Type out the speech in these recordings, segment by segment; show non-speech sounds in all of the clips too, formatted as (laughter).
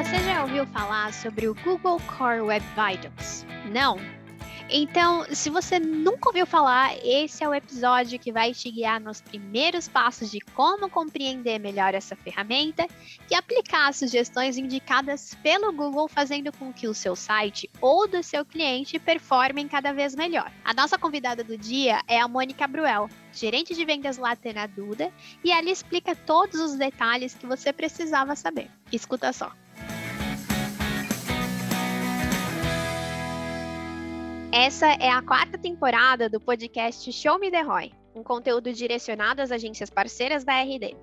Você já ouviu falar sobre o Google Core Web Vitals? Não? Então, se você nunca ouviu falar, esse é o episódio que vai te guiar nos primeiros passos de como compreender melhor essa ferramenta e aplicar as sugestões indicadas pelo Google, fazendo com que o seu site ou do seu cliente performem cada vez melhor. A nossa convidada do dia é a Mônica Bruel, gerente de vendas lá na Duda, e ela explica todos os detalhes que você precisava saber. Escuta só. Essa é a quarta temporada do podcast Show Me The Roy, um conteúdo direcionado às agências parceiras da RD.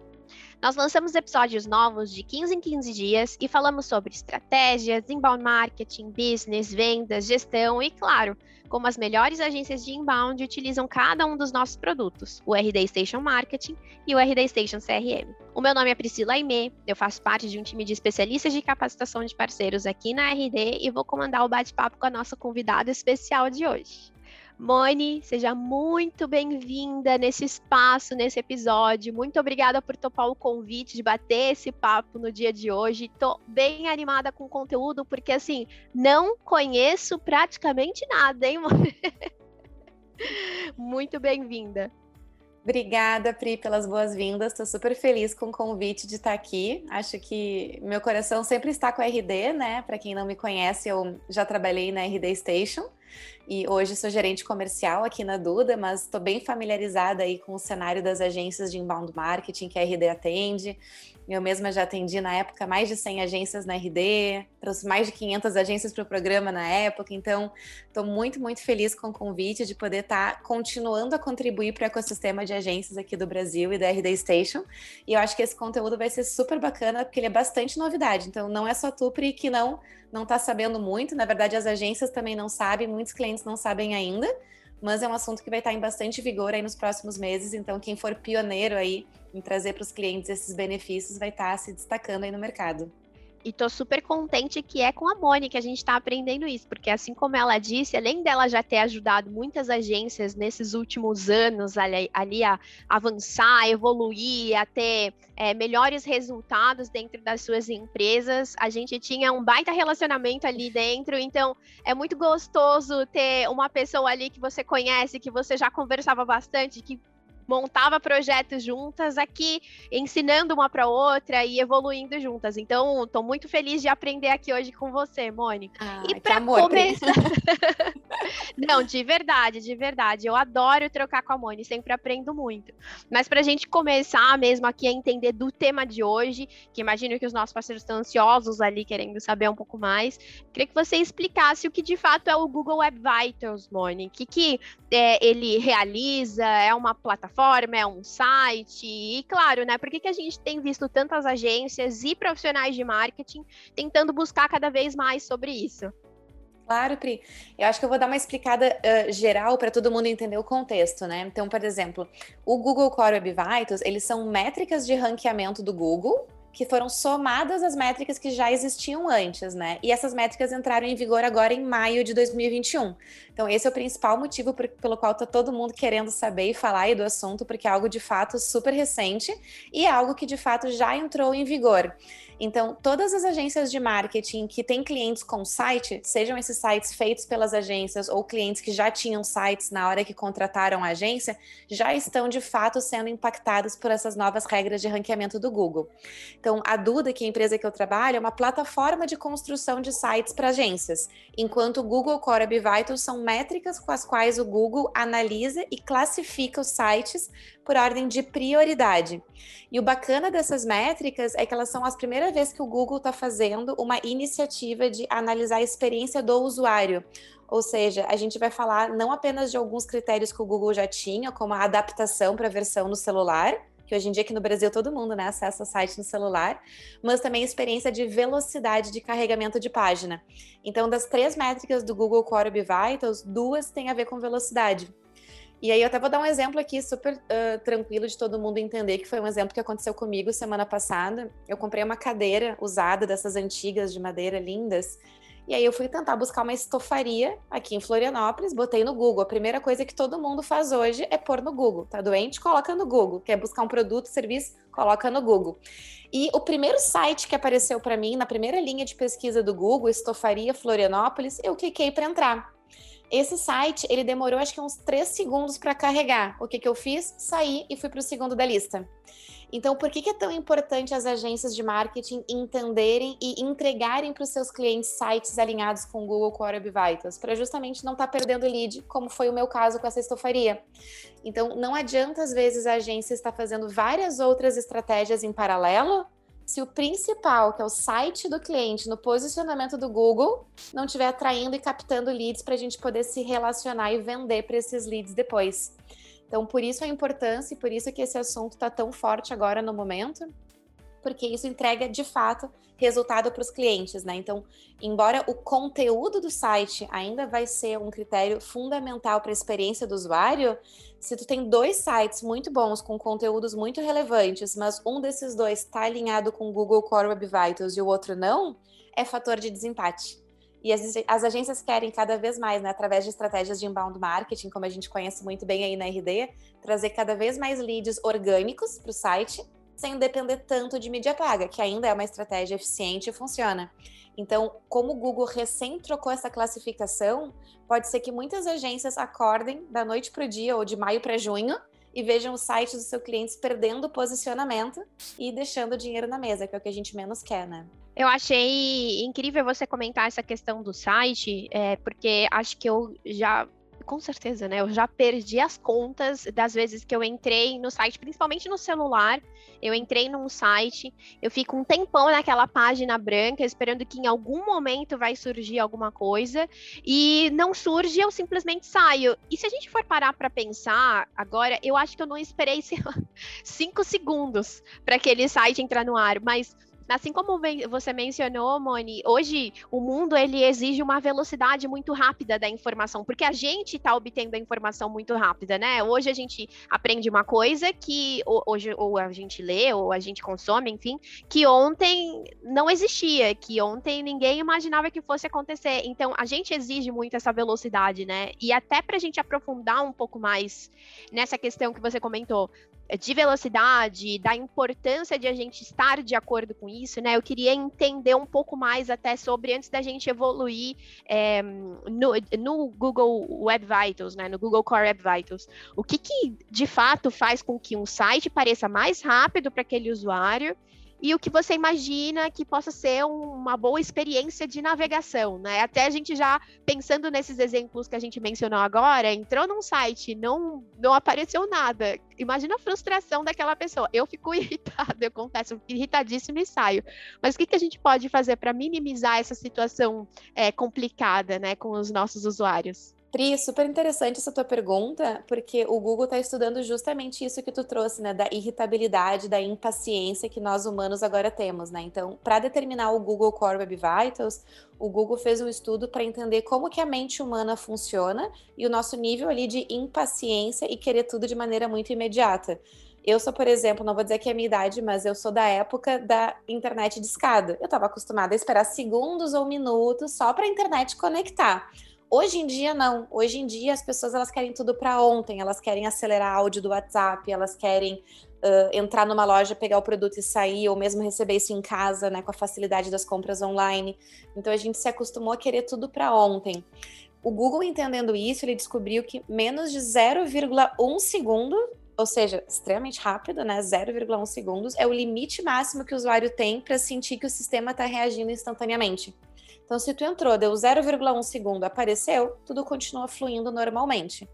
Nós lançamos episódios novos de 15 em 15 dias e falamos sobre estratégias, inbound marketing, business, vendas, gestão e, claro, como as melhores agências de inbound utilizam cada um dos nossos produtos, o RD Station Marketing e o RD Station CRM. O meu nome é Priscila Aimee, eu faço parte de um time de especialistas de capacitação de parceiros aqui na RD e vou comandar o bate-papo com a nossa convidada especial de hoje. Moni, seja muito bem-vinda nesse espaço, nesse episódio. Muito obrigada por topar o convite de bater esse papo no dia de hoje. Tô bem animada com o conteúdo, porque assim, não conheço praticamente nada, hein, Moni? (laughs) muito bem-vinda. Obrigada, Pri, pelas boas-vindas. Estou super feliz com o convite de estar aqui. Acho que meu coração sempre está com a RD, né? Para quem não me conhece, eu já trabalhei na RD Station e hoje sou gerente comercial aqui na Duda, mas estou bem familiarizada aí com o cenário das agências de inbound marketing que a RD atende. Eu mesma já atendi na época mais de 100 agências na RD, trouxe mais de 500 agências para o programa na época, então estou muito, muito feliz com o convite de poder estar tá continuando a contribuir para o ecossistema de agências aqui do Brasil e da RD Station. E eu acho que esse conteúdo vai ser super bacana, porque ele é bastante novidade. Então não é só tu, Pri, que não não está sabendo muito, na verdade as agências também não sabem, muitos clientes não sabem ainda mas é um assunto que vai estar em bastante vigor aí nos próximos meses. Então, quem for pioneiro aí em trazer para os clientes esses benefícios vai estar se destacando aí no mercado. E tô super contente que é com a que a gente está aprendendo isso, porque assim como ela disse, além dela já ter ajudado muitas agências nesses últimos anos ali, ali a avançar, a evoluir, a ter é, melhores resultados dentro das suas empresas, a gente tinha um baita relacionamento ali dentro, então é muito gostoso ter uma pessoa ali que você conhece, que você já conversava bastante, que montava projetos juntas aqui, ensinando uma para outra e evoluindo juntas. Então, estou muito feliz de aprender aqui hoje com você, Mônica. Ah, e para começar. (laughs) Não, de verdade, de verdade. Eu adoro trocar com a Mônica, sempre aprendo muito. Mas para a gente começar mesmo aqui a entender do tema de hoje, que imagino que os nossos parceiros estão ansiosos ali querendo saber um pouco mais, queria que você explicasse o que de fato é o Google Web Vitals, Mônica. O que, que é, ele realiza? É uma plataforma? Plataforma, é um site? E claro, né? Por que, que a gente tem visto tantas agências e profissionais de marketing tentando buscar cada vez mais sobre isso? Claro, Pri. Eu acho que eu vou dar uma explicada uh, geral para todo mundo entender o contexto, né? Então, por exemplo, o Google Core Web Vitals, eles são métricas de ranqueamento do Google que foram somadas às métricas que já existiam antes, né? E essas métricas entraram em vigor agora em maio de 2021. Então, esse é o principal motivo por, pelo qual está todo mundo querendo saber e falar aí do assunto, porque é algo de fato super recente e é algo que de fato já entrou em vigor. Então, todas as agências de marketing que têm clientes com site, sejam esses sites feitos pelas agências ou clientes que já tinham sites na hora que contrataram a agência, já estão de fato sendo impactados por essas novas regras de ranqueamento do Google. Então, a Duda, que é a empresa que eu trabalho, é uma plataforma de construção de sites para agências, enquanto o Google Core Web Vitals são métricas com as quais o Google analisa e classifica os sites por ordem de prioridade. E o bacana dessas métricas é que elas são as primeiras vezes que o Google está fazendo uma iniciativa de analisar a experiência do usuário. Ou seja, a gente vai falar não apenas de alguns critérios que o Google já tinha, como a adaptação para a versão no celular, que hoje em dia aqui no Brasil todo mundo né, acessa o site no celular, mas também experiência de velocidade de carregamento de página. Então, das três métricas do Google Core Web Vitals, duas têm a ver com velocidade. E aí eu até vou dar um exemplo aqui super uh, tranquilo de todo mundo entender, que foi um exemplo que aconteceu comigo semana passada. Eu comprei uma cadeira usada dessas antigas de madeira lindas, E aí eu fui tentar buscar uma estofaria aqui em Florianópolis, botei no Google. A primeira coisa que todo mundo faz hoje é pôr no Google. Tá doente? Coloca no Google. Quer buscar um produto, serviço? Coloca no Google. E o primeiro site que apareceu para mim, na primeira linha de pesquisa do Google, Estofaria Florianópolis, eu cliquei para entrar. Esse site, ele demorou acho que uns três segundos para carregar. O que, que eu fiz? Saí e fui para o segundo da lista. Então, por que, que é tão importante as agências de marketing entenderem e entregarem para os seus clientes sites alinhados com o Google Core Web Vitals? Para justamente não estar tá perdendo lead, como foi o meu caso com essa estofaria. Então, não adianta, às vezes, a agência estar fazendo várias outras estratégias em paralelo se o principal, que é o site do cliente, no posicionamento do Google, não estiver atraindo e captando leads para a gente poder se relacionar e vender para esses leads depois. Então, por isso a importância e por isso que esse assunto está tão forte agora no momento, porque isso entrega de fato resultado para os clientes, né? Então, embora o conteúdo do site ainda vai ser um critério fundamental para a experiência do usuário, se tu tem dois sites muito bons com conteúdos muito relevantes, mas um desses dois está alinhado com Google Core Web Vitals e o outro não, é fator de desempate. E as, as, agências querem cada vez mais, né, através de estratégias de inbound marketing, como a gente conhece muito bem aí na RD, trazer cada vez mais leads orgânicos para o site, sem depender tanto de mídia paga, que ainda é uma estratégia eficiente e funciona. Então, como o Google recém trocou essa classificação, pode ser que muitas agências acordem da noite para o dia ou de maio para junho e vejam os sites dos seus clientes perdendo posicionamento e deixando dinheiro na mesa, que é o que a gente menos quer, né? Eu achei incrível você comentar essa questão do site, é, porque acho que eu já com certeza, né? Eu já perdi as contas das vezes que eu entrei no site, principalmente no celular. Eu entrei num site, eu fico um tempão naquela página branca, esperando que em algum momento vai surgir alguma coisa, e não surge, eu simplesmente saio. E se a gente for parar para pensar agora, eu acho que eu não esperei (laughs) cinco segundos para aquele site entrar no ar, mas Assim como você mencionou, Moni, hoje o mundo ele exige uma velocidade muito rápida da informação, porque a gente está obtendo a informação muito rápida, né? Hoje a gente aprende uma coisa que hoje ou a gente lê ou a gente consome, enfim, que ontem não existia, que ontem ninguém imaginava que fosse acontecer. Então a gente exige muito essa velocidade, né? E até para a gente aprofundar um pouco mais nessa questão que você comentou de velocidade, da importância de a gente estar de acordo com isso, né? Eu queria entender um pouco mais até sobre antes da gente evoluir é, no, no, Google Web Vitals, né? No Google Core Web Vitals. O que, que de fato faz com que um site pareça mais rápido para aquele usuário e o que você imagina que possa ser uma boa experiência de navegação, né? Até a gente já pensando nesses exemplos que a gente mencionou agora, entrou num site, não não apareceu nada. Imagina a frustração daquela pessoa. Eu fico (laughs) irritada, eu confesso, eu irritadíssima e saio. Mas o que, que a gente pode fazer para minimizar essa situação é, complicada, né, com os nossos usuários? Pri, super interessante essa tua pergunta, porque o Google está estudando justamente isso que tu trouxe, né? Da irritabilidade, da impaciência que nós humanos agora temos, né? Então, para determinar o Google Core Web Vitals, o Google fez um estudo para entender como que a mente humana funciona e o nosso nível ali de impaciência e querer tudo de maneira muito imediata. Eu sou, por exemplo, não vou dizer que é a minha idade, mas eu sou da época da internet de escada. Eu estava acostumada a esperar segundos ou minutos só para a internet conectar. Hoje em dia não. Hoje em dia as pessoas elas querem tudo para ontem. Elas querem acelerar áudio do WhatsApp, elas querem uh, entrar numa loja, pegar o produto e sair, ou mesmo receber isso em casa, né, com a facilidade das compras online. Então a gente se acostumou a querer tudo para ontem. O Google entendendo isso, ele descobriu que menos de 0,1 segundo, ou seja, extremamente rápido, né, 0,1 segundos, é o limite máximo que o usuário tem para sentir que o sistema está reagindo instantaneamente. Então, se tu entrou, deu 0,1 segundo, apareceu, tudo continua fluindo normalmente.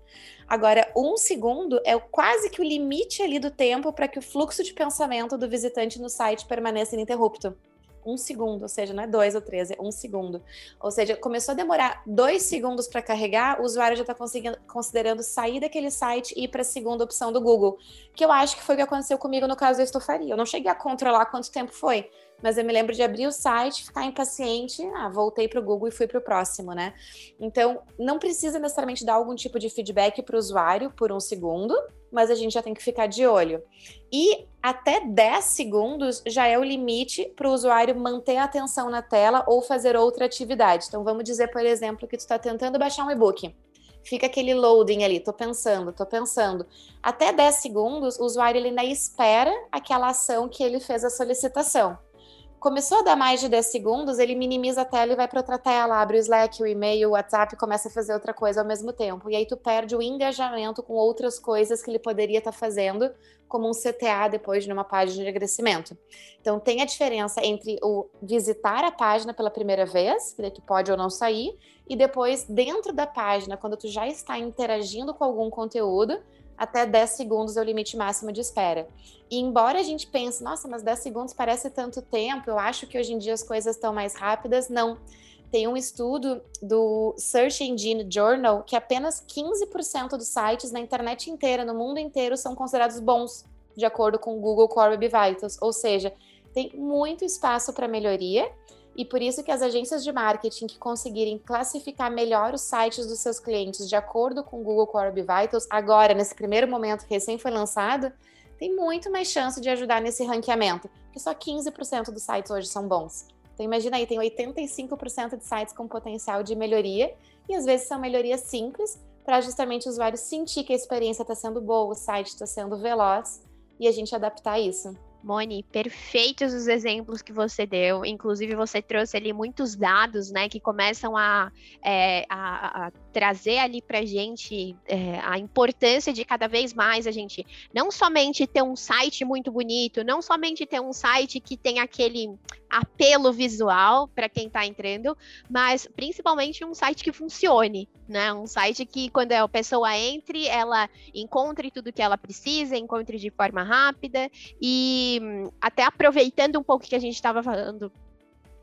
Agora, um segundo é quase que o limite ali do tempo para que o fluxo de pensamento do visitante no site permaneça ininterrupto. Um segundo, ou seja, não é dois ou três, é um segundo. Ou seja, começou a demorar dois segundos para carregar, o usuário já está considerando sair daquele site e ir para a segunda opção do Google, que eu acho que foi o que aconteceu comigo no caso da estofaria. Eu não cheguei a controlar quanto tempo foi, mas eu me lembro de abrir o site, ficar impaciente, ah, voltei para o Google e fui para o próximo, né? Então, não precisa necessariamente dar algum tipo de feedback para o usuário por um segundo, mas a gente já tem que ficar de olho. E até 10 segundos já é o limite para o usuário manter a atenção na tela ou fazer outra atividade. Então, vamos dizer, por exemplo, que tu está tentando baixar um e-book. Fica aquele loading ali, tô pensando, tô pensando. Até 10 segundos, o usuário ele ainda espera aquela ação que ele fez a solicitação. Começou a dar mais de 10 segundos, ele minimiza a tela e vai para outra tela, abre o Slack, o e-mail, o WhatsApp, começa a fazer outra coisa ao mesmo tempo. E aí tu perde o engajamento com outras coisas que ele poderia estar tá fazendo, como um CTA depois de uma página de agradecimento. Então tem a diferença entre o visitar a página pela primeira vez, que tu pode ou não sair, e depois dentro da página, quando tu já está interagindo com algum conteúdo, até 10 segundos é o limite máximo de espera. E embora a gente pense, nossa, mas 10 segundos parece tanto tempo, eu acho que hoje em dia as coisas estão mais rápidas, não. Tem um estudo do Search Engine Journal que apenas 15% dos sites na internet inteira, no mundo inteiro, são considerados bons, de acordo com o Google Core Web Vitals. Ou seja, tem muito espaço para melhoria e por isso que as agências de marketing que conseguirem classificar melhor os sites dos seus clientes de acordo com o Google Core Web Vitals, agora, nesse primeiro momento que recém foi lançado, tem muito mais chance de ajudar nesse ranqueamento, porque só 15% dos sites hoje são bons. Então imagina aí, tem 85% de sites com potencial de melhoria, e às vezes são melhorias simples, para justamente o usuário sentir que a experiência está sendo boa, o site está sendo veloz, e a gente adaptar isso. Moni, perfeitos os exemplos que você deu. Inclusive, você trouxe ali muitos dados, né, que começam a, é, a, a trazer ali para gente é, a importância de cada vez mais a gente não somente ter um site muito bonito, não somente ter um site que tem aquele apelo visual para quem está entrando, mas principalmente um site que funcione, né? Um site que quando a pessoa entre, ela encontre tudo que ela precisa, encontre de forma rápida e até aproveitando um pouco que a gente estava falando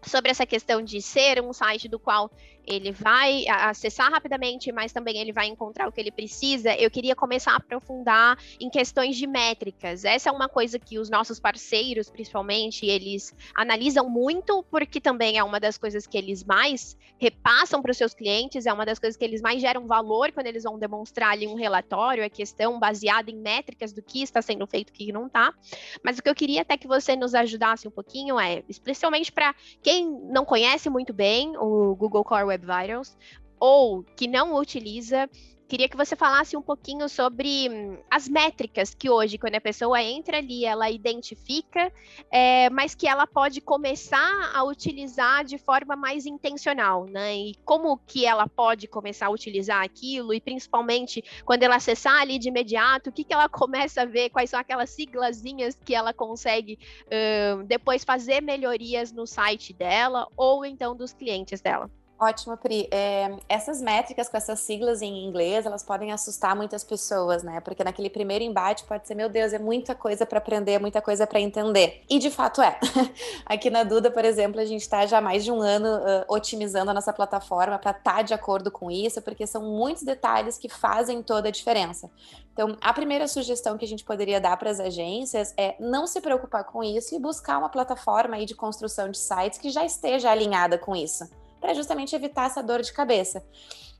sobre essa questão de ser um site do qual ele vai acessar rapidamente, mas também ele vai encontrar o que ele precisa, eu queria começar a aprofundar em questões de métricas. Essa é uma coisa que os nossos parceiros, principalmente, eles analisam muito, porque também é uma das coisas que eles mais repassam para os seus clientes, é uma das coisas que eles mais geram valor quando eles vão demonstrar ali um relatório, a questão baseada em métricas do que está sendo feito o que não está. Mas o que eu queria até que você nos ajudasse um pouquinho é, especialmente para quem não conhece muito bem o Google Core Web Vitals, ou que não utiliza, queria que você falasse um pouquinho sobre hum, as métricas que hoje, quando a pessoa entra ali, ela identifica, é, mas que ela pode começar a utilizar de forma mais intencional, né? E como que ela pode começar a utilizar aquilo, e principalmente quando ela acessar ali de imediato, o que, que ela (laughs) começa a ver, quais são aquelas siglazinhas que ela consegue uh, depois fazer melhorias no site dela ou então dos clientes dela. Ótimo, Pri. É, essas métricas com essas siglas em inglês, elas podem assustar muitas pessoas, né? Porque naquele primeiro embate pode ser, meu Deus, é muita coisa para aprender, é muita coisa para entender. E de fato é. (laughs) Aqui na Duda, por exemplo, a gente está já há mais de um ano uh, otimizando a nossa plataforma para estar tá de acordo com isso, porque são muitos detalhes que fazem toda a diferença. Então, a primeira sugestão que a gente poderia dar para as agências é não se preocupar com isso e buscar uma plataforma aí de construção de sites que já esteja alinhada com isso para justamente evitar essa dor de cabeça.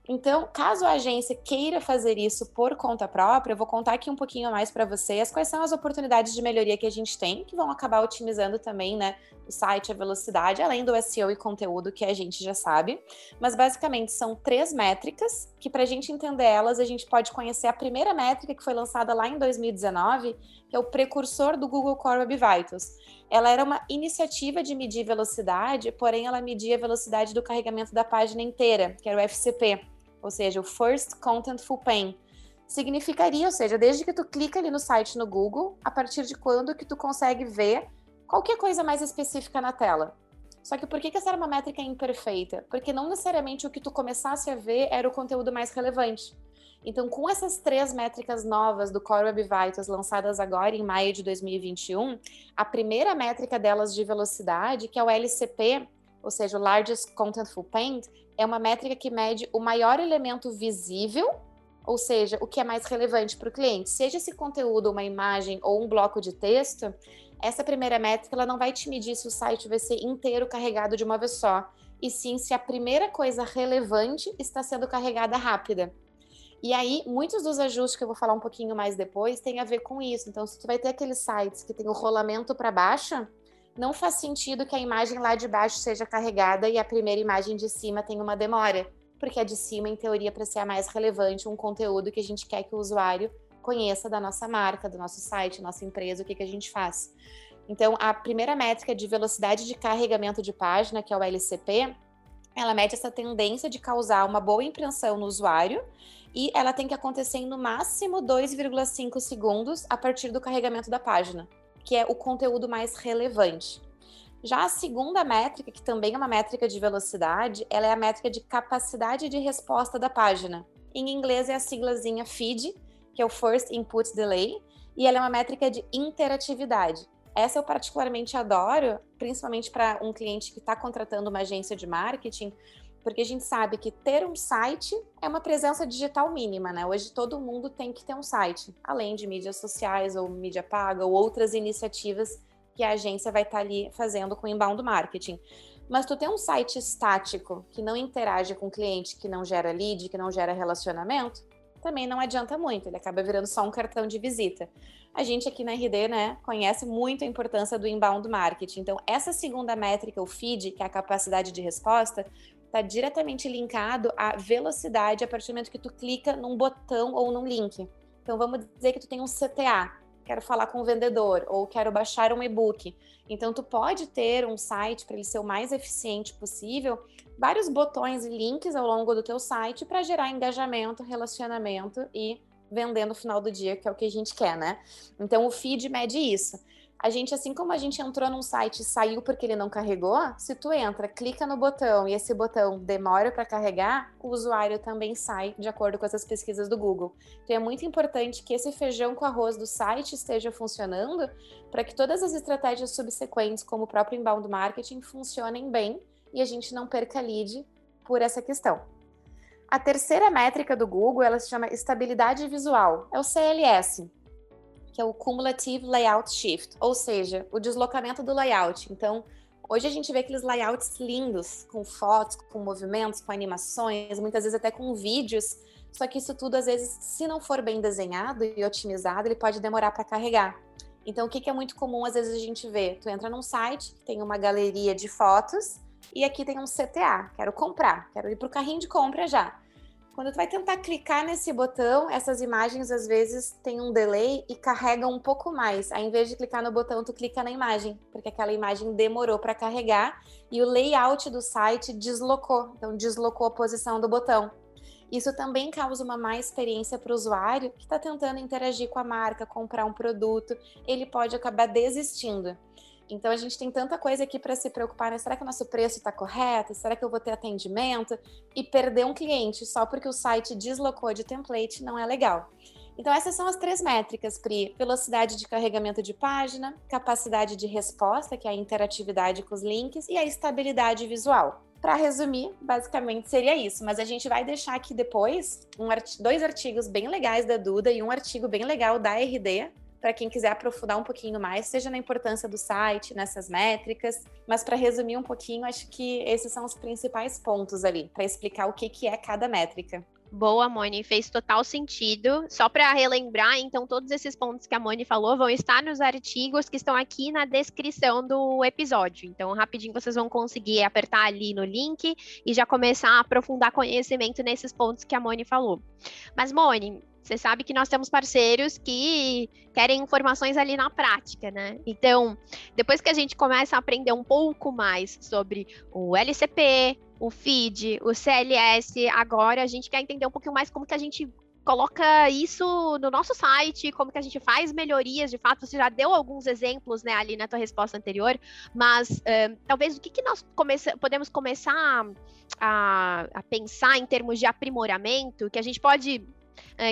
Então, caso a agência queira fazer isso por conta própria, eu vou contar aqui um pouquinho mais para vocês quais são as oportunidades de melhoria que a gente tem, que vão acabar otimizando também, né, o site, a velocidade, além do SEO e conteúdo que a gente já sabe. Mas basicamente são três métricas que para a gente entender elas, a gente pode conhecer a primeira métrica que foi lançada lá em 2019, que é o precursor do Google Core Web Vitals. Ela era uma iniciativa de medir velocidade, porém ela media a velocidade do carregamento da página inteira, que era o FCP ou seja, o First Contentful Pain. Significaria, ou seja, desde que tu clica ali no site no Google, a partir de quando que tu consegue ver qualquer coisa mais específica na tela. Só que por que, que essa era uma métrica imperfeita? Porque não necessariamente o que tu começasse a ver era o conteúdo mais relevante. Então, com essas três métricas novas do Core Web Vitals lançadas agora em maio de 2021, a primeira métrica delas de velocidade, que é o LCP, ou seja, o Largest Contentful Paint, é uma métrica que mede o maior elemento visível, ou seja, o que é mais relevante para o cliente. Seja esse conteúdo uma imagem ou um bloco de texto, essa primeira métrica ela não vai te medir se o site vai ser inteiro carregado de uma vez só, e sim se a primeira coisa relevante está sendo carregada rápida. E aí, muitos dos ajustes que eu vou falar um pouquinho mais depois tem a ver com isso. Então, se tu vai ter aqueles sites que tem o rolamento para baixo, não faz sentido que a imagem lá de baixo seja carregada e a primeira imagem de cima tenha uma demora, porque a de cima, em teoria, para ser a mais relevante, um conteúdo que a gente quer que o usuário conheça da nossa marca, do nosso site, nossa empresa, o que, que a gente faz. Então, a primeira métrica de velocidade de carregamento de página, que é o LCP, ela mede essa tendência de causar uma boa impressão no usuário e ela tem que acontecer em no máximo 2,5 segundos a partir do carregamento da página, que é o conteúdo mais relevante. Já a segunda métrica, que também é uma métrica de velocidade, ela é a métrica de capacidade de resposta da página. Em inglês é a siglazinha FID, que é o First Input Delay, e ela é uma métrica de interatividade. Essa eu particularmente adoro, principalmente para um cliente que está contratando uma agência de marketing, porque a gente sabe que ter um site é uma presença digital mínima, né? Hoje todo mundo tem que ter um site, além de mídias sociais ou mídia paga ou outras iniciativas que a agência vai estar tá ali fazendo com inbound marketing. Mas tu tem um site estático que não interage com o cliente, que não gera lead, que não gera relacionamento, também não adianta muito, ele acaba virando só um cartão de visita. A gente aqui na RD, né, conhece muito a importância do inbound marketing. Então, essa segunda métrica, o feed, que é a capacidade de resposta, está diretamente linkado à velocidade a partir do momento que tu clica num botão ou num link. Então, vamos dizer que tu tem um CTA, quero falar com o vendedor ou quero baixar um e-book. Então, tu pode ter um site para ele ser o mais eficiente possível, vários botões e links ao longo do teu site para gerar engajamento, relacionamento e vender no final do dia, que é o que a gente quer, né? Então, o feed mede isso a gente, assim como a gente entrou num site e saiu porque ele não carregou, se tu entra, clica no botão e esse botão demora para carregar, o usuário também sai de acordo com essas pesquisas do Google. Então é muito importante que esse feijão com arroz do site esteja funcionando para que todas as estratégias subsequentes, como o próprio inbound marketing, funcionem bem e a gente não perca lead por essa questão. A terceira métrica do Google, ela se chama estabilidade visual, é o CLS que é o Cumulative Layout Shift, ou seja, o deslocamento do layout. Então, hoje a gente vê aqueles layouts lindos, com fotos, com movimentos, com animações, muitas vezes até com vídeos, só que isso tudo, às vezes, se não for bem desenhado e otimizado, ele pode demorar para carregar. Então, o que, que é muito comum, às vezes, a gente vê? Tu entra num site, tem uma galeria de fotos, e aqui tem um CTA, quero comprar, quero ir para o carrinho de compra já. Quando tu vai tentar clicar nesse botão, essas imagens às vezes têm um delay e carregam um pouco mais. Aí, em vez de clicar no botão, tu clica na imagem, porque aquela imagem demorou para carregar e o layout do site deslocou, então deslocou a posição do botão. Isso também causa uma má experiência para o usuário que está tentando interagir com a marca, comprar um produto, ele pode acabar desistindo. Então a gente tem tanta coisa aqui para se preocupar, né? Será que o nosso preço está correto? Será que eu vou ter atendimento? E perder um cliente só porque o site deslocou de template não é legal. Então essas são as três métricas, Pri: velocidade de carregamento de página, capacidade de resposta, que é a interatividade com os links, e a estabilidade visual. Para resumir, basicamente seria isso, mas a gente vai deixar aqui depois um dois artigos bem legais da Duda e um artigo bem legal da RD para quem quiser aprofundar um pouquinho mais, seja na importância do site, nessas métricas. Mas para resumir um pouquinho, acho que esses são os principais pontos ali, para explicar o que, que é cada métrica. Boa, Moni, fez total sentido. Só para relembrar, então, todos esses pontos que a Moni falou vão estar nos artigos que estão aqui na descrição do episódio. Então, rapidinho vocês vão conseguir apertar ali no link e já começar a aprofundar conhecimento nesses pontos que a Moni falou. Mas, Moni, você sabe que nós temos parceiros que querem informações ali na prática, né? Então, depois que a gente começa a aprender um pouco mais sobre o LCP, o FID, o CLS, agora a gente quer entender um pouquinho mais como que a gente coloca isso no nosso site, como que a gente faz melhorias, de fato, você já deu alguns exemplos, né, ali na tua resposta anterior, mas uh, talvez o que, que nós podemos começar a, a, pensar em termos de aprimoramento, que a gente pode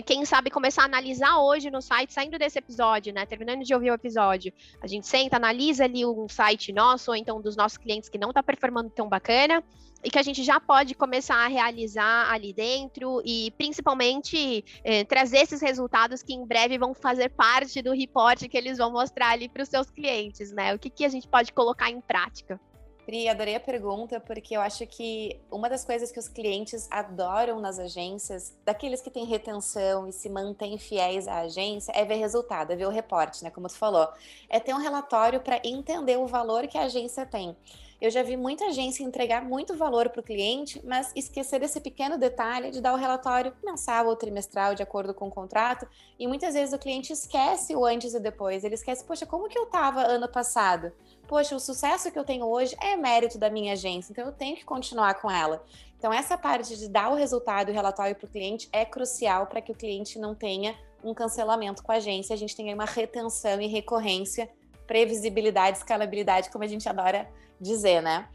quem sabe começar a analisar hoje no site, saindo desse episódio, né? Terminando de ouvir o episódio, a gente senta, analisa ali um site nosso, ou então dos nossos clientes que não está performando tão bacana, e que a gente já pode começar a realizar ali dentro e principalmente é, trazer esses resultados que em breve vão fazer parte do report que eles vão mostrar ali para os seus clientes, né? O que, que a gente pode colocar em prática? Pri, adorei a pergunta, porque eu acho que uma das coisas que os clientes adoram nas agências, daqueles que têm retenção e se mantêm fiéis à agência, é ver resultado, é ver o reporte, né? Como tu falou. É ter um relatório para entender o valor que a agência tem. Eu já vi muita agência entregar muito valor para o cliente, mas esquecer esse pequeno detalhe de dar o relatório mensal ou trimestral de acordo com o contrato. E muitas vezes o cliente esquece o antes e depois. Ele esquece, poxa, como que eu estava ano passado? Poxa, o sucesso que eu tenho hoje é mérito da minha agência, então eu tenho que continuar com ela. Então, essa parte de dar o resultado e o relatório para o cliente é crucial para que o cliente não tenha um cancelamento com a agência, a gente tenha uma retenção e recorrência, previsibilidade, escalabilidade, como a gente adora dizer, né?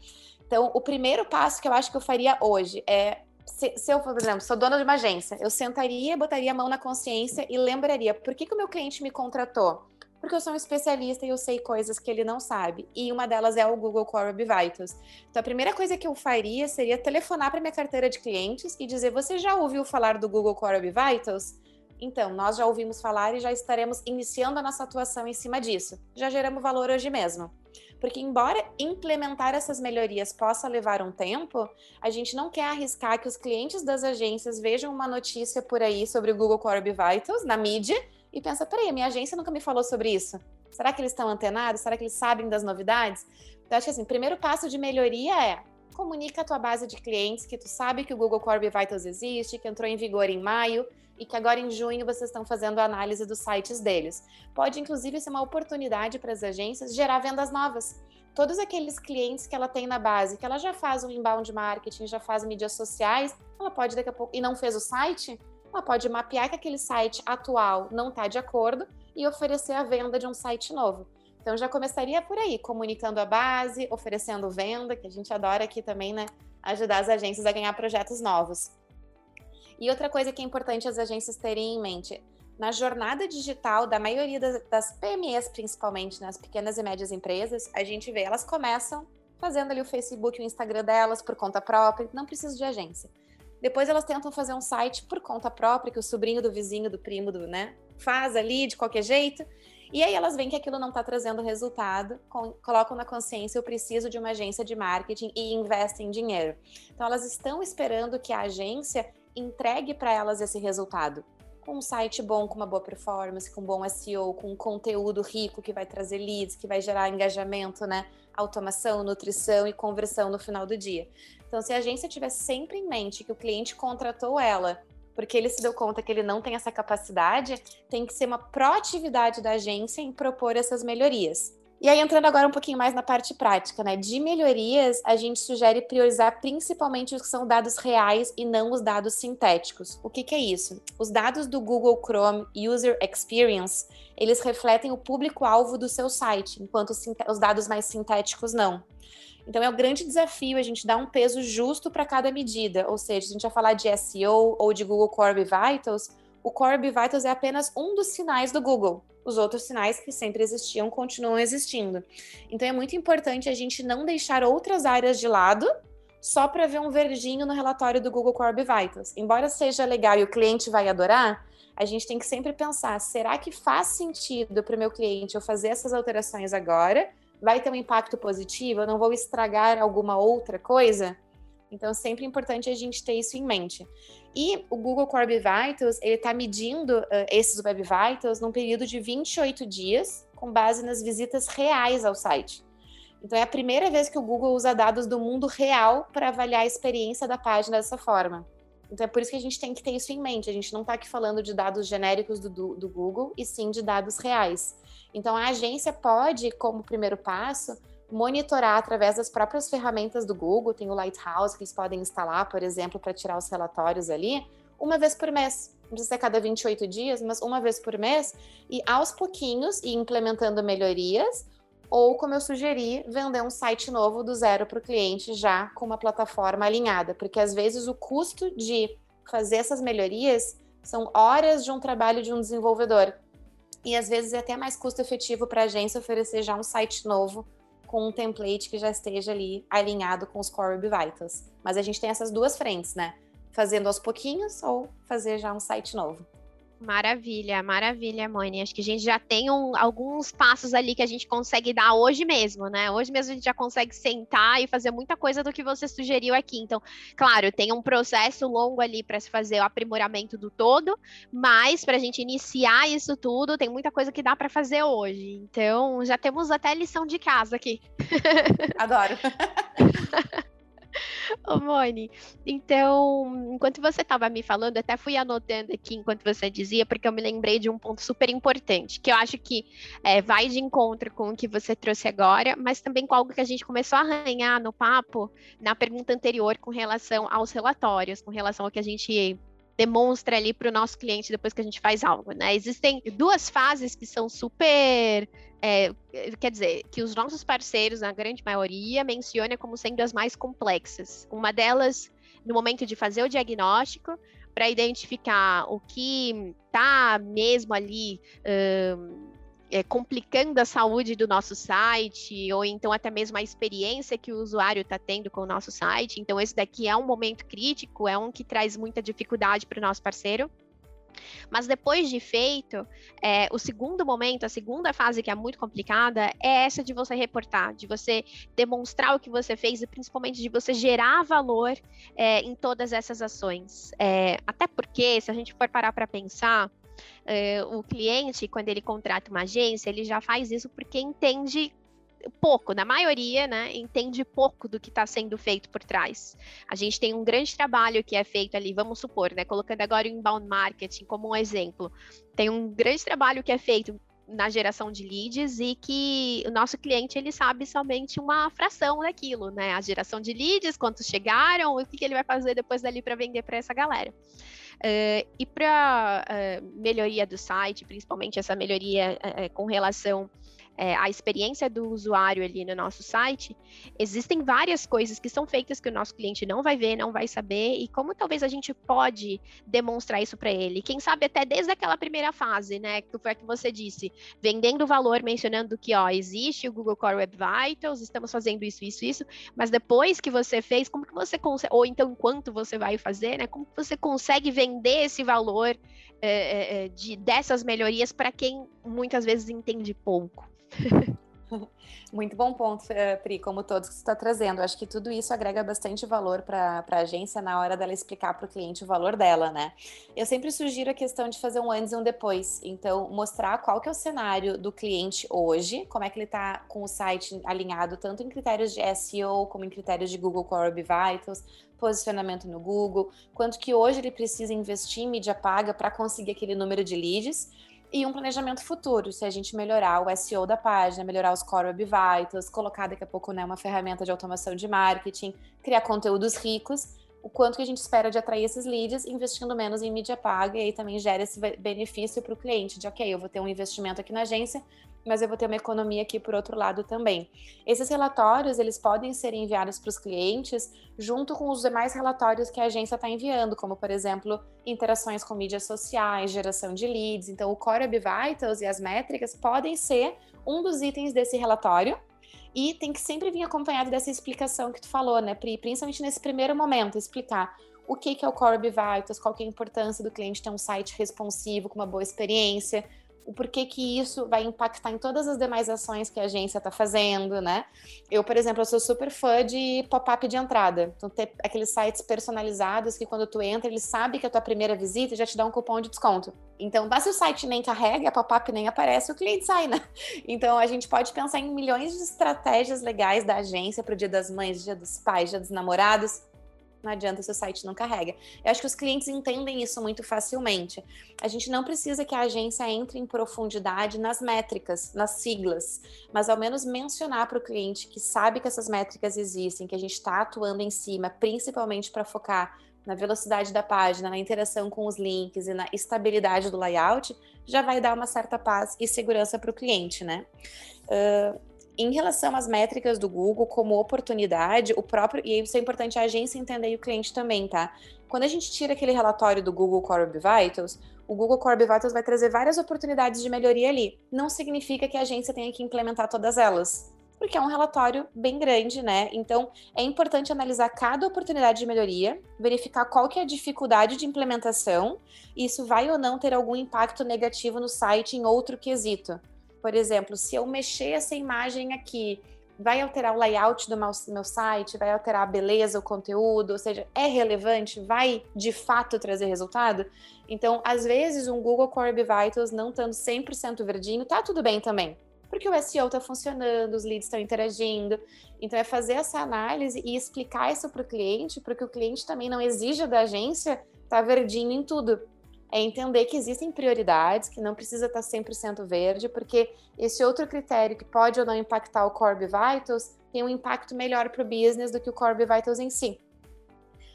Então, o primeiro passo que eu acho que eu faria hoje é se, se, eu, por exemplo, sou dona de uma agência, eu sentaria, botaria a mão na consciência e lembraria por que, que o meu cliente me contratou? Porque eu sou um especialista e eu sei coisas que ele não sabe. E uma delas é o Google Core Web Vitals. Então, a primeira coisa que eu faria seria telefonar para minha carteira de clientes e dizer: Você já ouviu falar do Google Core Web Vitals? Então, nós já ouvimos falar e já estaremos iniciando a nossa atuação em cima disso. Já geramos valor hoje mesmo. Porque, embora implementar essas melhorias possa levar um tempo, a gente não quer arriscar que os clientes das agências vejam uma notícia por aí sobre o Google Core Vitals na mídia e pensa: peraí, minha agência nunca me falou sobre isso. Será que eles estão antenados? Será que eles sabem das novidades? Então, acho que assim, o primeiro passo de melhoria é comunica a tua base de clientes que tu sabe que o Google Core Vitals existe, que entrou em vigor em maio e que agora em junho vocês estão fazendo a análise dos sites deles. Pode inclusive ser uma oportunidade para as agências gerar vendas novas. Todos aqueles clientes que ela tem na base, que ela já faz um inbound marketing, já faz mídias sociais, ela pode daqui a pouco e não fez o site, ela pode mapear que aquele site atual não está de acordo e oferecer a venda de um site novo. Então já começaria por aí, comunicando a base, oferecendo venda, que a gente adora aqui também, né? Ajudar as agências a ganhar projetos novos. E outra coisa que é importante as agências terem em mente, na jornada digital da maioria das, das PMEs, principalmente nas pequenas e médias empresas, a gente vê elas começam fazendo ali o Facebook, o Instagram delas por conta própria, não precisa de agência. Depois elas tentam fazer um site por conta própria, que o sobrinho do vizinho, do primo, do, né, faz ali de qualquer jeito. E aí elas veem que aquilo não está trazendo resultado, com, colocam na consciência, eu preciso de uma agência de marketing e investem dinheiro. Então elas estão esperando que a agência entregue para elas esse resultado. Com um site bom, com uma boa performance, com um bom SEO, com um conteúdo rico que vai trazer leads, que vai gerar engajamento, né? Automação, nutrição e conversão no final do dia. Então, se a agência tiver sempre em mente que o cliente contratou ela porque ele se deu conta que ele não tem essa capacidade, tem que ser uma proatividade da agência em propor essas melhorias. E aí, entrando agora um pouquinho mais na parte prática, né? De melhorias, a gente sugere priorizar principalmente os que são dados reais e não os dados sintéticos. O que, que é isso? Os dados do Google Chrome User Experience, eles refletem o público-alvo do seu site, enquanto os dados mais sintéticos não. Então é um grande desafio a gente dar um peso justo para cada medida, ou seja, se a gente vai falar de SEO ou de Google Core Vitals, o Core Vitals é apenas um dos sinais do Google os outros sinais que sempre existiam continuam existindo. Então é muito importante a gente não deixar outras áreas de lado só para ver um verdinho no relatório do Google Core Vitals. Embora seja legal e o cliente vai adorar, a gente tem que sempre pensar: será que faz sentido para o meu cliente eu fazer essas alterações agora? Vai ter um impacto positivo? Eu não vou estragar alguma outra coisa? Então, é sempre importante a gente ter isso em mente. E o Google Core Vitals, ele está medindo uh, esses Web Vitals num período de 28 dias, com base nas visitas reais ao site. Então, é a primeira vez que o Google usa dados do mundo real para avaliar a experiência da página dessa forma. Então, é por isso que a gente tem que ter isso em mente. A gente não está aqui falando de dados genéricos do, do, do Google, e sim de dados reais. Então, a agência pode, como primeiro passo, monitorar através das próprias ferramentas do Google, tem o Lighthouse que eles podem instalar, por exemplo, para tirar os relatórios ali, uma vez por mês. Não precisa ser cada 28 dias, mas uma vez por mês, e aos pouquinhos ir implementando melhorias, ou, como eu sugeri, vender um site novo do zero para o cliente já com uma plataforma alinhada, porque às vezes o custo de fazer essas melhorias são horas de um trabalho de um desenvolvedor. E às vezes é até mais custo efetivo para a agência oferecer já um site novo com um template que já esteja ali alinhado com os Core Web Vitals. Mas a gente tem essas duas frentes, né? Fazendo aos pouquinhos ou fazer já um site novo. Maravilha, maravilha, Mãe. Acho que a gente já tem um, alguns passos ali que a gente consegue dar hoje mesmo, né? Hoje mesmo a gente já consegue sentar e fazer muita coisa do que você sugeriu aqui. Então, claro, tem um processo longo ali para se fazer o aprimoramento do todo, mas para a gente iniciar isso tudo, tem muita coisa que dá para fazer hoje. Então, já temos até lição de casa aqui. Adoro. (laughs) (laughs) Ô, Mone, então, enquanto você estava me falando, até fui anotando aqui enquanto você dizia, porque eu me lembrei de um ponto super importante, que eu acho que é, vai de encontro com o que você trouxe agora, mas também com algo que a gente começou a arranhar no papo, na pergunta anterior, com relação aos relatórios, com relação ao que a gente demonstra ali para o nosso cliente depois que a gente faz algo, né? Existem duas fases que são super é, quer dizer, que os nossos parceiros, na grande maioria, mencionam como sendo as mais complexas. Uma delas, no momento de fazer o diagnóstico, para identificar o que está mesmo ali. Um, é, complicando a saúde do nosso site, ou então até mesmo a experiência que o usuário está tendo com o nosso site. Então, esse daqui é um momento crítico, é um que traz muita dificuldade para o nosso parceiro. Mas depois de feito, é, o segundo momento, a segunda fase que é muito complicada, é essa de você reportar, de você demonstrar o que você fez e principalmente de você gerar valor é, em todas essas ações. É, até porque, se a gente for parar para pensar, é, o cliente, quando ele contrata uma agência, ele já faz isso porque entende pouco, na maioria, né, entende pouco do que está sendo feito por trás. A gente tem um grande trabalho que é feito ali, vamos supor, né, colocando agora o inbound marketing como um exemplo, tem um grande trabalho que é feito na geração de leads e que o nosso cliente ele sabe somente uma fração daquilo, né? A geração de leads, quantos chegaram, o que ele vai fazer depois dali para vender para essa galera. Uh, e para uh, eh, melhoria do site, principalmente essa melhoria uh, com relação é, a experiência do usuário ali no nosso site, existem várias coisas que são feitas que o nosso cliente não vai ver, não vai saber, e como talvez a gente pode demonstrar isso para ele. Quem sabe até desde aquela primeira fase, né, que foi a que você disse, vendendo valor, mencionando que, ó, existe o Google Core Web Vitals, estamos fazendo isso, isso, isso, mas depois que você fez, como que você consegue, ou então enquanto você vai fazer, né, como que você consegue vender esse valor é, é, de, dessas melhorias para quem muitas vezes entende pouco? (laughs) Muito bom ponto, eh, Pri, como todos que você está trazendo. Acho que tudo isso agrega bastante valor para a agência na hora dela explicar para o cliente o valor dela, né? Eu sempre sugiro a questão de fazer um antes e um depois. Então, mostrar qual que é o cenário do cliente hoje, como é que ele está com o site alinhado tanto em critérios de SEO como em critérios de Google Core Vitals, posicionamento no Google, quanto que hoje ele precisa investir em mídia paga para conseguir aquele número de leads e um planejamento futuro, se a gente melhorar o SEO da página, melhorar os Core Web Vitals, colocar daqui a pouco né, uma ferramenta de automação de marketing, criar conteúdos ricos, o quanto que a gente espera de atrair esses leads, investindo menos em mídia paga, e aí também gera esse benefício para o cliente, de ok, eu vou ter um investimento aqui na agência, mas eu vou ter uma economia aqui por outro lado também. Esses relatórios, eles podem ser enviados para os clientes junto com os demais relatórios que a agência está enviando, como, por exemplo, interações com mídias sociais, geração de leads. Então, o Core Web Vitals e as métricas podem ser um dos itens desse relatório, e tem que sempre vir acompanhado dessa explicação que tu falou, né, Pri? Principalmente nesse primeiro momento, explicar o que, que é o Core Vitals, qual que é a importância do cliente ter um site responsivo, com uma boa experiência, o porquê que isso vai impactar em todas as demais ações que a agência está fazendo, né? Eu, por exemplo, eu sou super fã de pop-up de entrada. Então, ter aqueles sites personalizados que quando tu entra, ele sabe que é a tua primeira visita e já te dá um cupom de desconto. Então, basta o site nem carrega, a pop-up nem aparece, o cliente sai, né? (laughs) Então, a gente pode pensar em milhões de estratégias legais da agência para o Dia das Mães, Dia dos Pais, Dia dos Namorados, não adianta se o site não carrega. Eu acho que os clientes entendem isso muito facilmente. A gente não precisa que a agência entre em profundidade nas métricas, nas siglas, mas ao menos mencionar para o cliente que sabe que essas métricas existem, que a gente está atuando em cima, principalmente para focar na velocidade da página, na interação com os links e na estabilidade do layout, já vai dar uma certa paz e segurança para o cliente, né? Uh, em relação às métricas do Google como oportunidade, o próprio, e isso é importante a agência entender e o cliente também, tá? Quando a gente tira aquele relatório do Google Core Web Vitals, o Google Core Web Vitals vai trazer várias oportunidades de melhoria ali. Não significa que a agência tenha que implementar todas elas. porque é um relatório bem grande, né? Então, é importante analisar cada oportunidade de melhoria, verificar qual que é a dificuldade de implementação, e isso vai ou não ter algum impacto negativo no site em outro quesito. Por exemplo, se eu mexer essa imagem aqui, vai alterar o layout do meu, site, vai alterar a beleza, o conteúdo, ou seja, é relevante, vai de fato trazer resultado? Então, às vezes, um Google Core Vitals não estando 100% verdinho, tá tudo bem também porque o SEO está funcionando, os leads estão interagindo. Então, é fazer essa análise e explicar isso para o cliente, para que o cliente também não exija da agência estar tá verdinho em tudo. É entender que existem prioridades, que não precisa estar 100% verde, porque esse outro critério que pode ou não impactar o Core Vitals tem um impacto melhor para o business do que o Core Vitals em si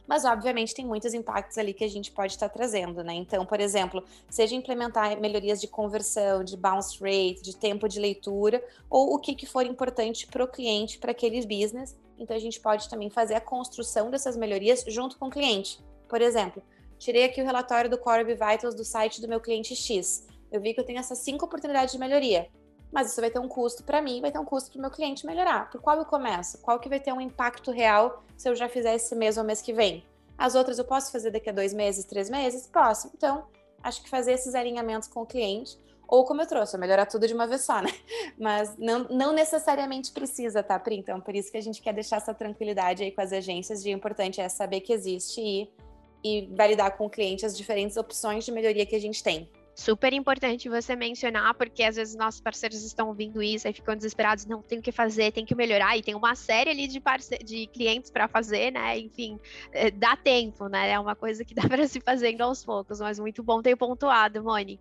mas obviamente tem muitos impactos ali que a gente pode estar trazendo, né? Então, por exemplo, seja implementar melhorias de conversão, de bounce rate, de tempo de leitura, ou o que, que for importante para o cliente, para aquele business. Então, a gente pode também fazer a construção dessas melhorias junto com o cliente. Por exemplo, tirei aqui o relatório do Core Vitals do site do meu cliente X. Eu vi que eu tenho essas cinco oportunidades de melhoria mas isso vai ter um custo para mim, vai ter um custo para o meu cliente melhorar. Por qual eu começo? Qual que vai ter um impacto real se eu já fizer esse mês ou mês que vem? As outras eu posso fazer daqui a dois meses, três meses? Posso. Então, acho que fazer esses alinhamentos com o cliente, ou como eu trouxe, melhorar tudo de uma vez só, né? (laughs) Mas não, não necessariamente precisa, tá, Pri? Então, por isso que a gente quer deixar essa tranquilidade aí com as agências, de importante é saber que existe e, e validar com o cliente as diferentes opções de melhoria que a gente tem super importante você mencionar, porque às vezes nossos parceiros estão ouvindo isso e ficam desesperados, não tem o que fazer, tem que melhorar, e tem uma série ali de, de clientes para fazer, né? Enfim, é, dá tempo, né? É uma coisa que (laughs) dá para se fazendo aos poucos, mas muito bom ter pontuado, Moni.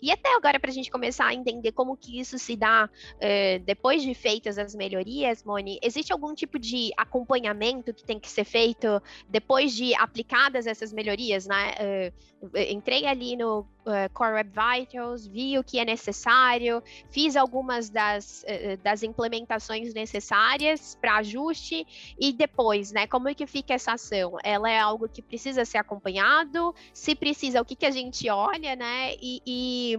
E até agora, para a gente começar a entender como que isso se dá é, depois de feitas as melhorias, Moni, existe algum tipo de acompanhamento que tem que ser feito depois de aplicadas essas melhorias, né? É, entrei ali no uh, Core Web Vitals, vi o que é necessário, fiz algumas das, uh, das implementações necessárias para ajuste e depois, né, como é que fica essa ação? Ela é algo que precisa ser acompanhado? Se precisa, o que, que a gente olha, né? E, e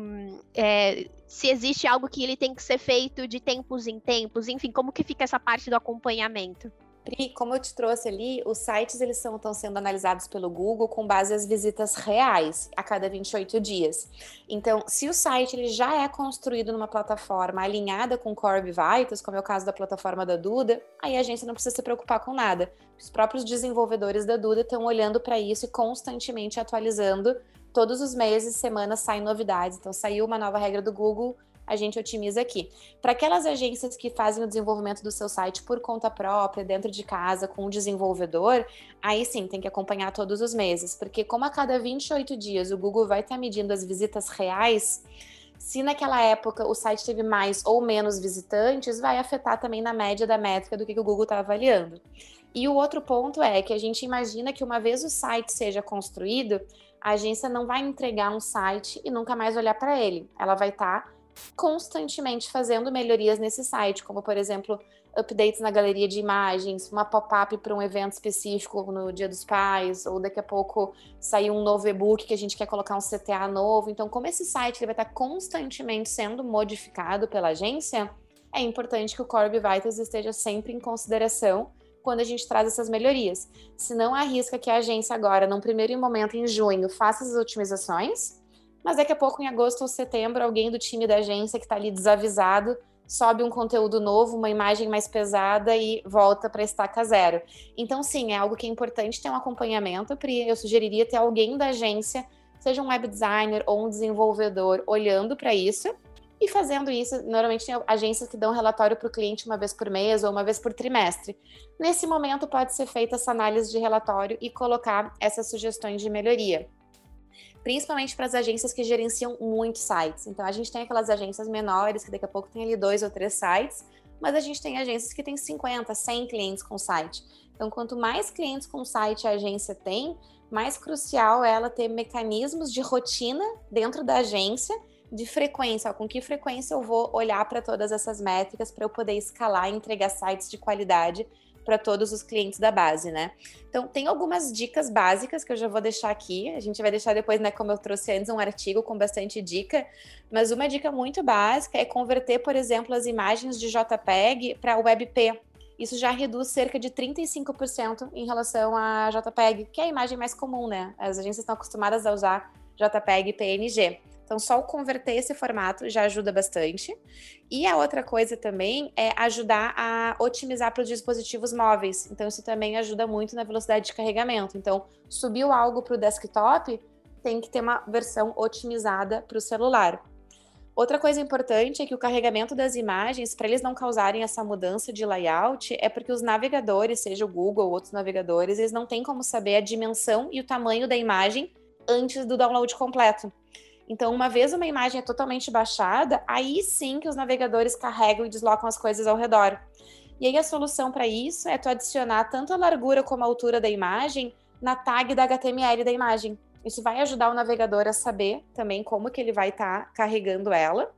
é, se existe algo que ele tem que ser feito de tempos em tempos, enfim, como que fica essa parte do acompanhamento? Pri, como eu te trouxe ali, os sites eles estão sendo analisados pelo Google com base às visitas reais a cada 28 dias. Então, se o site ele já é construído numa plataforma alinhada com Core Vitals, como é o caso da plataforma da Duda, aí a agência não precisa se preocupar com nada. Os próprios desenvolvedores da Duda estão olhando para isso e constantemente atualizando. Todos os meses, semanas saem novidades. Então, saiu uma nova regra do Google, a gente otimiza aqui. Para aquelas agências que fazem o desenvolvimento do seu site por conta própria, dentro de casa, com o desenvolvedor, aí sim tem que acompanhar todos os meses, porque como a cada 28 dias o Google vai estar medindo as visitas reais, se naquela época o site teve mais ou menos visitantes, vai afetar também na média da métrica do que o Google está avaliando. E o outro ponto é que a gente imagina que uma vez o site seja construído, a agência não vai entregar um site e nunca mais olhar para ele. Ela vai estar tá constantemente fazendo melhorias nesse site, como por exemplo, updates na galeria de imagens, uma pop-up para um evento específico no Dia dos Pais, ou daqui a pouco sair um novo e-book que a gente quer colocar um CTA novo. Então, como esse site ele vai estar constantemente sendo modificado pela agência, é importante que o Core Vitals esteja sempre em consideração quando a gente traz essas melhorias. Se não arrisca que a agência agora, num primeiro momento em junho, faça as otimizações, mas daqui a pouco, em agosto ou setembro, alguém do time da agência que está ali desavisado sobe um conteúdo novo, uma imagem mais pesada e volta para estaca zero. Então, sim, é algo que é importante ter um acompanhamento. Eu sugeriria ter alguém da agência, seja um web designer ou um desenvolvedor, olhando para isso e fazendo isso. Normalmente tem agências que dão relatório para o cliente uma vez por mês ou uma vez por trimestre. Nesse momento, pode ser feita essa análise de relatório e colocar essas sugestões de melhoria principalmente para as agências que gerenciam muitos sites. Então, a gente tem aquelas agências menores, que daqui a pouco tem ali dois ou três sites, mas a gente tem agências que têm 50, 100 clientes com site. Então, quanto mais clientes com site a agência tem, mais crucial é ela ter mecanismos de rotina dentro da agência, de frequência, com que frequência eu vou olhar para todas essas métricas para eu poder escalar e entregar sites de qualidade para todos os clientes da base, né? Então, tem algumas dicas básicas que eu já vou deixar aqui. A gente vai deixar depois, né, como eu trouxe antes, um artigo com bastante dica. Mas uma dica muito básica é converter, por exemplo, as imagens de JPEG para WebP. Isso já reduz cerca de 35% em relação a JPEG, que é a imagem mais comum, né? As agências estão acostumadas a usar JPEG e PNG. Então, só converter esse formato já ajuda bastante. E a outra coisa também é ajudar a otimizar para os dispositivos móveis. Então, isso também ajuda muito na velocidade de carregamento. Então, subiu algo para o desktop, tem que ter uma versão otimizada para o celular. Outra coisa importante é que o carregamento das imagens, para eles não causarem essa mudança de layout, é porque os navegadores, seja o Google ou outros navegadores, eles não têm como saber a dimensão e o tamanho da imagem antes do download completo. Então, uma vez uma imagem é totalmente baixada, aí sim que os navegadores carregam e deslocam as coisas ao redor. E aí a solução para isso é tu adicionar tanto a largura como a altura da imagem na tag da HTML da imagem. Isso vai ajudar o navegador a saber também como que ele vai estar tá carregando ela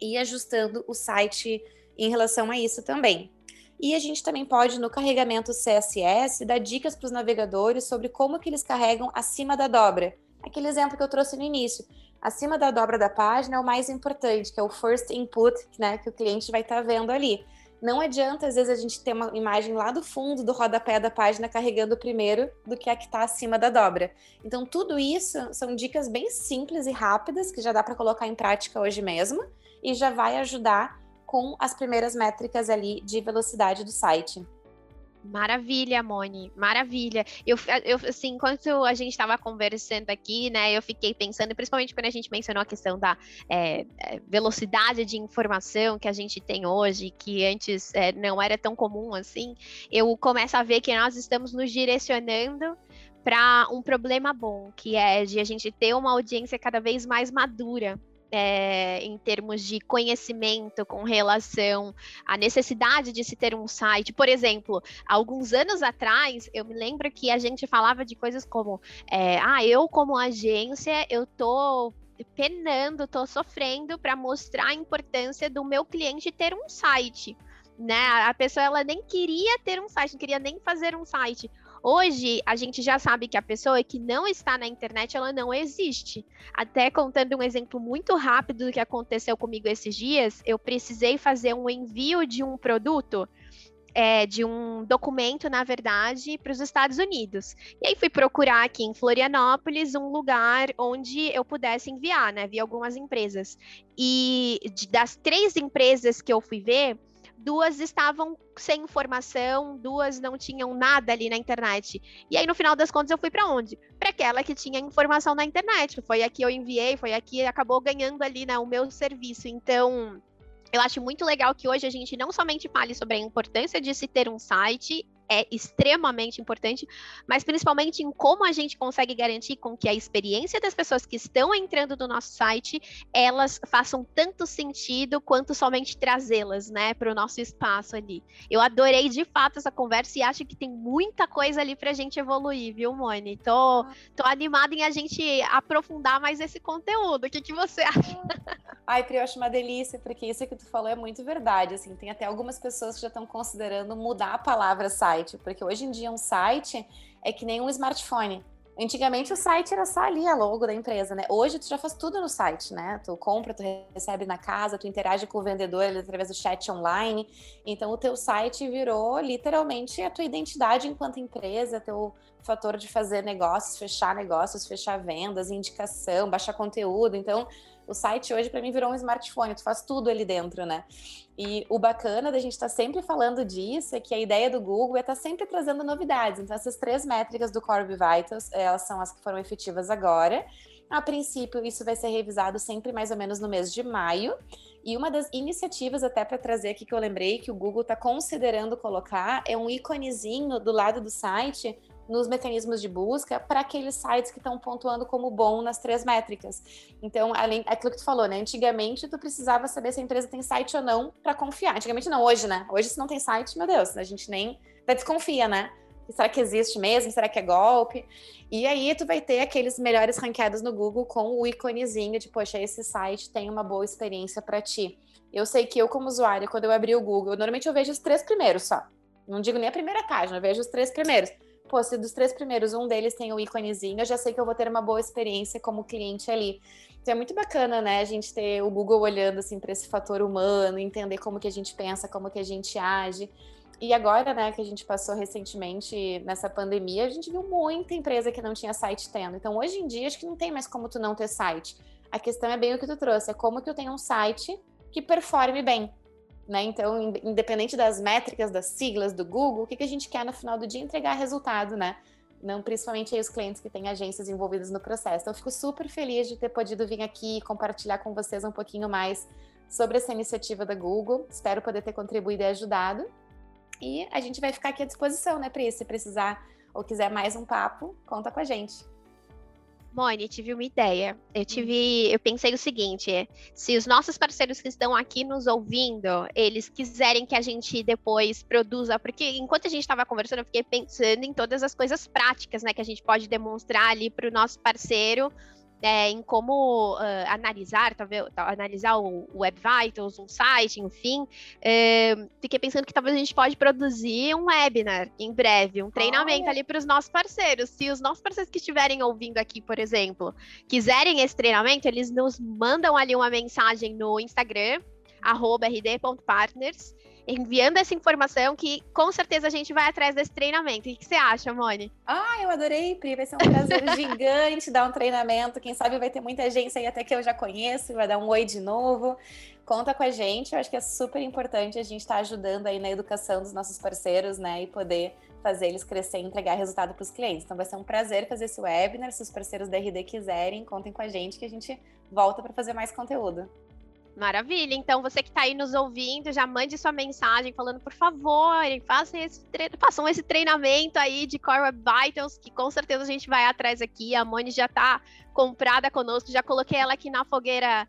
e ajustando o site em relação a isso também. E a gente também pode, no carregamento CSS, dar dicas para os navegadores sobre como que eles carregam acima da dobra. Aquele exemplo que eu trouxe no início acima da dobra da página é o mais importante, que é o first input, né, que o cliente vai estar tá vendo ali. Não adianta, às vezes, a gente ter uma imagem lá do fundo do rodapé da página carregando primeiro do que a que está acima da dobra. Então, tudo isso são dicas bem simples e rápidas que já dá para colocar em prática hoje mesmo e já vai ajudar com as primeiras métricas ali de velocidade do site. Maravilha, Moni, maravilha. Eu, eu assim, enquanto a gente estava conversando aqui, né, eu fiquei pensando, principalmente quando a gente mencionou a questão da é, é, velocidade de informação que a gente tem hoje, que antes é, não era tão comum assim, eu começo a ver que nós estamos nos direcionando para um problema bom, que é de a gente ter uma audiência cada vez mais madura é, em termos de conhecimento com relação à necessidade de se ter um site. Por exemplo, alguns anos atrás, eu me lembro que a gente falava de coisas como: é, ah, eu, como agência, eu tô penando, tô sofrendo para mostrar a importância do meu cliente ter um site. Né? A pessoa ela nem queria ter um site, não queria nem fazer um site. Hoje, a gente já sabe que a pessoa que não está na internet, ela não existe. Até contando um exemplo muito rápido do que aconteceu comigo esses dias, eu precisei fazer um envio de um produto. É, de um documento, na verdade, para os Estados Unidos. E aí fui procurar aqui em Florianópolis um lugar onde eu pudesse enviar, né? Vi algumas empresas. E das três empresas que eu fui ver, duas estavam sem informação, duas não tinham nada ali na internet. E aí, no final das contas, eu fui para onde? Para aquela que tinha informação na internet. Foi aqui eu enviei, foi aqui acabou ganhando ali né, o meu serviço. Então, eu acho muito legal que hoje a gente não somente fale sobre a importância de se ter um site é extremamente importante, mas principalmente em como a gente consegue garantir com que a experiência das pessoas que estão entrando no nosso site, elas façam tanto sentido quanto somente trazê-las, né, para o nosso espaço ali. Eu adorei de fato essa conversa e acho que tem muita coisa ali para a gente evoluir, viu, Moni? Tô, tô animada em a gente aprofundar mais esse conteúdo. O que, que você acha? Ai, Pri, eu acho uma delícia, porque isso que tu falou é muito verdade, assim, tem até algumas pessoas que já estão considerando mudar a palavra site site, porque hoje em dia um site é que nem um smartphone. Antigamente o site era só ali a logo da empresa, né? Hoje tu já faz tudo no site, né? Tu compra, tu recebe na casa, tu interage com o vendedor através do chat online. Então o teu site virou literalmente a tua identidade enquanto empresa, teu fator de fazer negócios, fechar negócios, fechar vendas, indicação, baixar conteúdo. Então o site hoje para mim virou um smartphone, tu faz tudo ali dentro, né? E o bacana da gente estar tá sempre falando disso é que a ideia do Google é estar tá sempre trazendo novidades. Então essas três métricas do Core Vitals, elas são as que foram efetivas agora. A princípio, isso vai ser revisado sempre mais ou menos no mês de maio. E uma das iniciativas, até para trazer aqui que eu lembrei, que o Google está considerando colocar, é um íconezinho do lado do site nos mecanismos de busca para aqueles sites que estão pontuando como bom nas três métricas. Então, além aquilo que tu falou, né? Antigamente tu precisava saber se a empresa tem site ou não para confiar. Antigamente não, hoje, né? Hoje se não tem site, meu Deus, a gente nem desconfia, né? Será que existe mesmo? Será que é golpe? E aí tu vai ter aqueles melhores ranqueados no Google com o iconezinho de, poxa, esse site tem uma boa experiência para ti. Eu sei que eu, como usuário, quando eu abri o Google, normalmente eu vejo os três primeiros só. Não digo nem a primeira página, eu vejo os três primeiros. Pô, se dos três primeiros um deles tem o íconezinho, eu já sei que eu vou ter uma boa experiência como cliente ali. Então é muito bacana, né, a gente ter o Google olhando assim para esse fator humano, entender como que a gente pensa, como que a gente age. E agora, né, que a gente passou recentemente nessa pandemia, a gente viu muita empresa que não tinha site tendo. Então, hoje em dia, acho que não tem mais como tu não ter site. A questão é bem o que tu trouxe, é como que eu tenho um site que performe bem. Né? Então, independente das métricas, das siglas do Google, o que, que a gente quer no final do dia? Entregar resultado, né? Não, principalmente aí os clientes que têm agências envolvidas no processo. Então, eu fico super feliz de ter podido vir aqui e compartilhar com vocês um pouquinho mais sobre essa iniciativa da Google. Espero poder ter contribuído e ajudado. E a gente vai ficar aqui à disposição, né, Pri? Se precisar ou quiser mais um papo, conta com a gente. Mone, tive uma ideia. Eu hum. tive, eu pensei o seguinte: se os nossos parceiros que estão aqui nos ouvindo, eles quiserem que a gente depois produza, porque enquanto a gente estava conversando, eu fiquei pensando em todas as coisas práticas, né, que a gente pode demonstrar ali para o nosso parceiro é, em como uh, analisar, talvez analisar o, o Web Vitals, um site, enfim. É, fiquei pensando que talvez a gente pode produzir um webinar em breve, um treinamento oh. ali para os nossos parceiros. Se os nossos parceiros que estiverem ouvindo aqui, por exemplo, quiserem esse treinamento, eles nos mandam ali uma mensagem no Instagram, rd.partners, enviando essa informação que com certeza a gente vai atrás desse treinamento. O que você acha, Mone? Ah, eu adorei, Pri. Vai ser um prazer (laughs) gigante dar um treinamento. Quem sabe vai ter muita agência aí até que eu já conheço, vai dar um oi de novo. Conta com a gente, eu acho que é super importante a gente estar tá ajudando aí na educação dos nossos parceiros, né? E poder fazer eles crescer e entregar resultado para os clientes. Então vai ser um prazer fazer esse webinar. Se os parceiros da RD quiserem, contem com a gente que a gente volta para fazer mais conteúdo. Maravilha. Então, você que está aí nos ouvindo, já mande sua mensagem falando, por favor, façam esse, façam esse treinamento aí de Core Web Vitals, que com certeza a gente vai atrás aqui. A Moni já está comprada conosco, já coloquei ela aqui na fogueira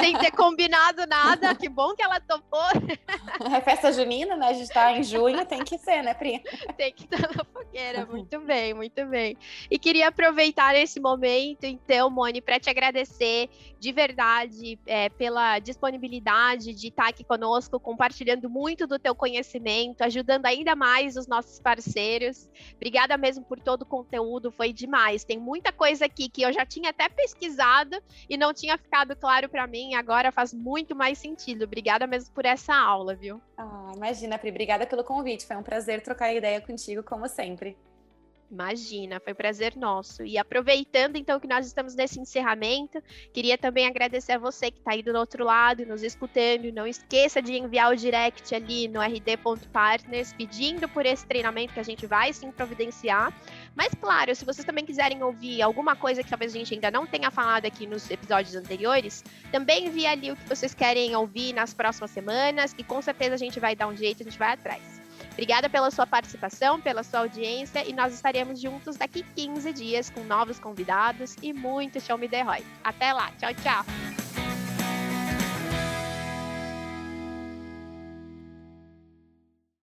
sem ter combinado nada. Que bom que ela topou. (laughs) É festa junina, né? A gente tá em junho, tem que ser, né, Pri? Tem que estar na fogueira. Muito bem, muito bem. E queria aproveitar esse momento, então, Moni, para te agradecer de verdade é, pela disponibilidade de estar aqui conosco, compartilhando muito do teu conhecimento, ajudando ainda mais os nossos parceiros. Obrigada mesmo por todo o conteúdo, foi demais. Tem muita coisa aqui que eu já tinha até pesquisado e não tinha ficado claro para mim, agora faz muito mais sentido. Obrigada mesmo por essa aula, viu? Ah, imagina, Pri, obrigada pelo convite. Foi um prazer trocar ideia contigo, como sempre. Imagina, foi um prazer nosso. E aproveitando então que nós estamos nesse encerramento, queria também agradecer a você que está aí do outro lado, nos escutando. Não esqueça de enviar o direct ali no rd.partners, pedindo por esse treinamento que a gente vai sim providenciar. Mas claro, se vocês também quiserem ouvir alguma coisa que talvez a gente ainda não tenha falado aqui nos episódios anteriores, também envia ali o que vocês querem ouvir nas próximas semanas, que com certeza a gente vai dar um jeito, a gente vai atrás. Obrigada pela sua participação, pela sua audiência e nós estaremos juntos daqui 15 dias com novos convidados e muito Show Me The Roy. Até lá, tchau, tchau!